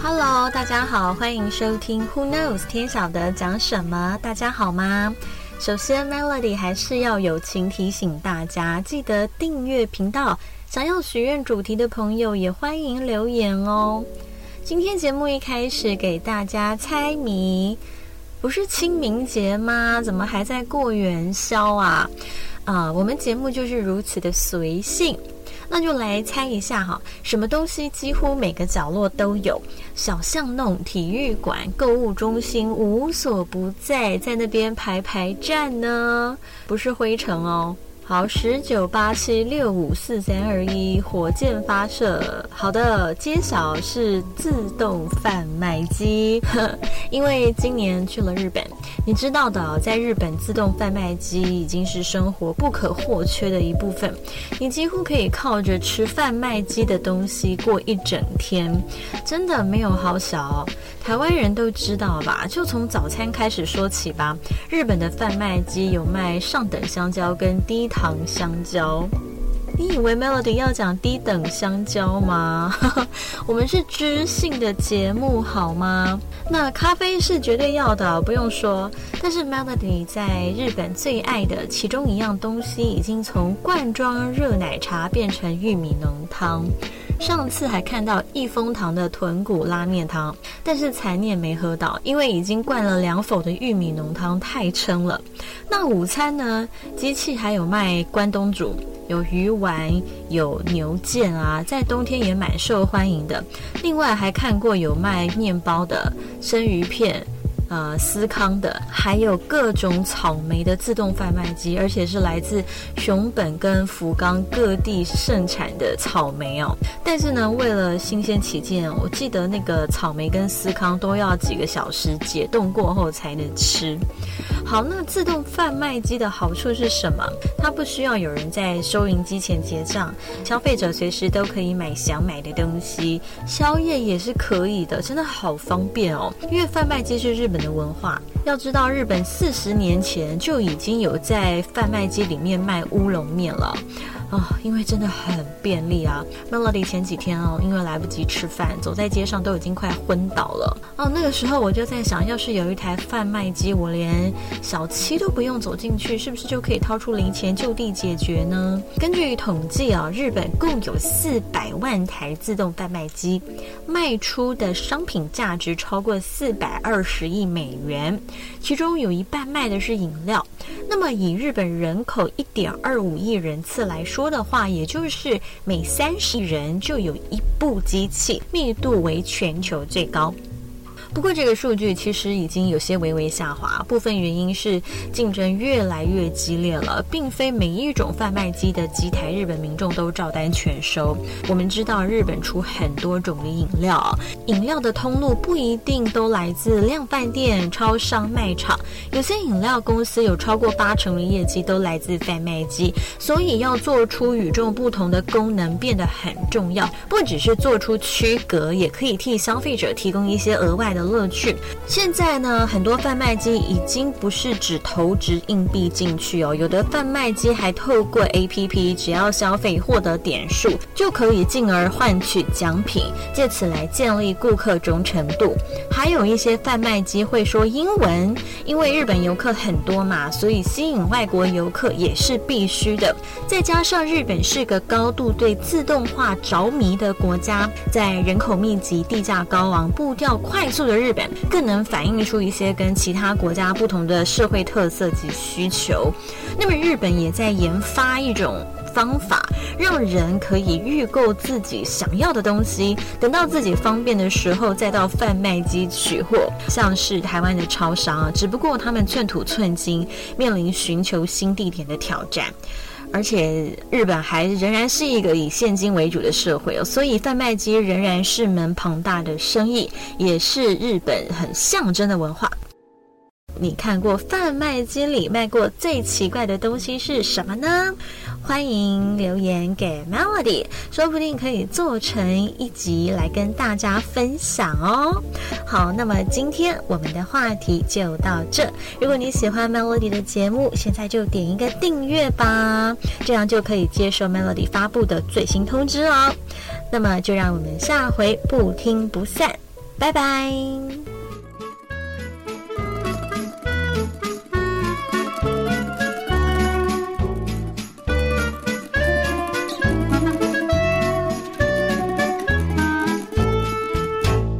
Hello，大家好，欢迎收听 Who Knows 天晓得讲什么？大家好吗？首先，Melody 还是要友情提醒大家，记得订阅频道。想要许愿主题的朋友，也欢迎留言哦。今天节目一开始给大家猜谜，不是清明节吗？怎么还在过元宵啊？啊，我们节目就是如此的随性。那就来猜一下哈，什么东西几乎每个角落都有？小巷弄、体育馆、购物中心无所不在，在那边排排站呢？不是灰尘哦。好，十九八七六五四三二一，火箭发射。好的，揭晓是自动贩卖机。因为今年去了日本，你知道的，在日本自动贩卖机已经是生活不可或缺的一部分。你几乎可以靠着吃贩卖机的东西过一整天，真的没有好小。台湾人都知道吧？就从早餐开始说起吧。日本的贩卖机有卖上等香蕉跟低糖香蕉。你以为 Melody 要讲低等香蕉吗？我们是知性的节目好吗？那咖啡是绝对要的，不用说。但是 Melody 在日本最爱的其中一样东西，已经从罐装热奶茶变成玉米浓汤。上次还看到益丰堂的豚骨拉面汤，但是残念没喝到，因为已经灌了两否的玉米浓汤，太撑了。那午餐呢？机器还有卖关东煮，有鱼丸，有牛腱啊，在冬天也蛮受欢迎的。另外还看过有卖面包的生鱼片。呃，思康的，还有各种草莓的自动贩卖机，而且是来自熊本跟福冈各地盛产的草莓哦。但是呢，为了新鲜起见，我记得那个草莓跟思康都要几个小时解冻过后才能吃。好，那自动贩卖机的好处是什么？它不需要有人在收银机前结账，消费者随时都可以买想买的东西，宵夜也是可以的，真的好方便哦。因为贩卖机是日本。的文化，要知道日本四十年前就已经有在贩卖机里面卖乌龙面了。啊，因为真的很便利啊！Melody 前几天哦，因为来不及吃饭，走在街上都已经快昏倒了。哦，那个时候我就在想，要是有一台贩卖机，我连小七都不用走进去，是不是就可以掏出零钱就地解决呢？根据统计啊，日本共有四百万台自动贩卖机，卖出的商品价值超过四百二十亿美元，其中有一半卖的是饮料。那么以日本人口一点二五亿人次来说，说的话，也就是每三十人就有一部机器，密度为全球最高。不过，这个数据其实已经有些微微下滑，部分原因是竞争越来越激烈了，并非每一种贩卖机的机台日本民众都照单全收。我们知道，日本出很多种的饮料，饮料的通路不一定都来自量贩店、超商卖场，有些饮料公司有超过八成的业绩都来自贩卖机，所以要做出与众不同的功能变得很重要，不只是做出区隔，也可以替消费者提供一些额外的。的乐趣。现在呢，很多贩卖机已经不是只投掷硬币进去哦，有的贩卖机还透过 APP，只要消费获得点数，就可以进而换取奖品，借此来建立顾客忠诚度。还有一些贩卖机会说英文，因为日本游客很多嘛，所以吸引外国游客也是必须的。再加上日本是个高度对自动化着迷的国家，在人口密集、地价高昂、步调快速。的日本更能反映出一些跟其他国家不同的社会特色及需求。那么，日本也在研发一种方法，让人可以预购自己想要的东西，等到自己方便的时候再到贩卖机取货。像是台湾的超商啊，只不过他们寸土寸金，面临寻求新地点的挑战。而且日本还仍然是一个以现金为主的社会哦，所以贩卖机仍然是门庞大的生意，也是日本很象征的文化。你看过贩卖机里卖过最奇怪的东西是什么呢？欢迎留言给 Melody，说不定可以做成一集来跟大家分享哦。好，那么今天我们的话题就到这。如果你喜欢 Melody 的节目，现在就点一个订阅吧，这样就可以接受 Melody 发布的最新通知哦。那么就让我们下回不听不散。拜拜。